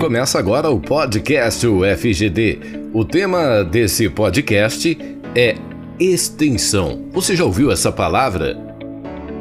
Começa agora o podcast UFGD. O tema desse podcast é extensão. Você já ouviu essa palavra?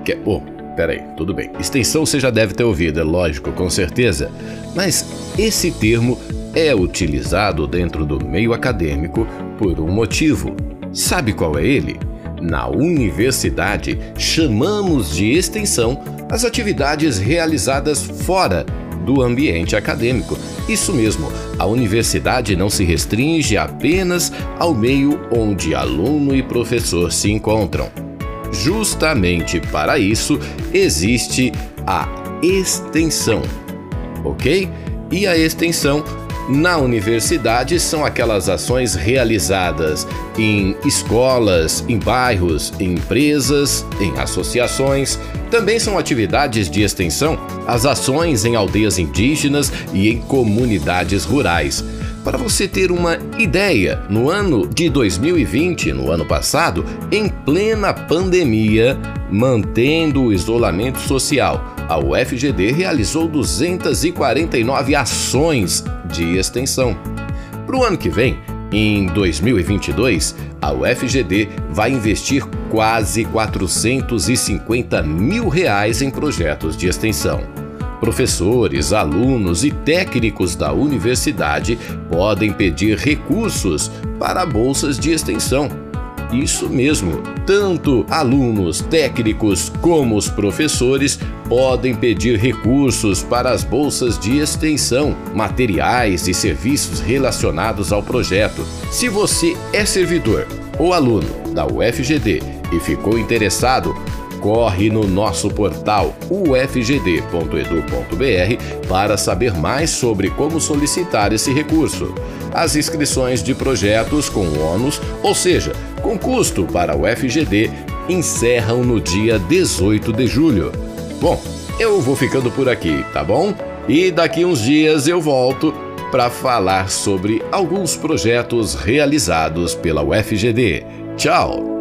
Que... Oh, peraí, tudo bem. Extensão você já deve ter ouvido, é lógico, com certeza. Mas esse termo é utilizado dentro do meio acadêmico por um motivo. Sabe qual é ele? Na universidade, chamamos de extensão as atividades realizadas fora do ambiente acadêmico. Isso mesmo, a universidade não se restringe apenas ao meio onde aluno e professor se encontram. Justamente para isso existe a extensão, ok? E a extensão na universidade são aquelas ações realizadas em escolas, em bairros, em empresas, em associações. Também são atividades de extensão as ações em aldeias indígenas e em comunidades rurais. Para você ter uma ideia, no ano de 2020, no ano passado, em plena pandemia, mantendo o isolamento social, a UFGD realizou 249 ações de extensão. Para o ano que vem, em 2022, a UFGD vai investir quase 450 mil reais em projetos de extensão. Professores, alunos e técnicos da universidade podem pedir recursos para bolsas de extensão. Isso mesmo, tanto alunos, técnicos como os professores podem pedir recursos para as bolsas de extensão, materiais e serviços relacionados ao projeto. Se você é servidor ou aluno da UFGD e ficou interessado, corre no nosso portal ufgd.edu.br para saber mais sobre como solicitar esse recurso. As inscrições de projetos com ônus, ou seja, com custo para o UFGD, encerram no dia 18 de julho. Bom, eu vou ficando por aqui, tá bom? E daqui uns dias eu volto para falar sobre alguns projetos realizados pela UFGD. Tchau!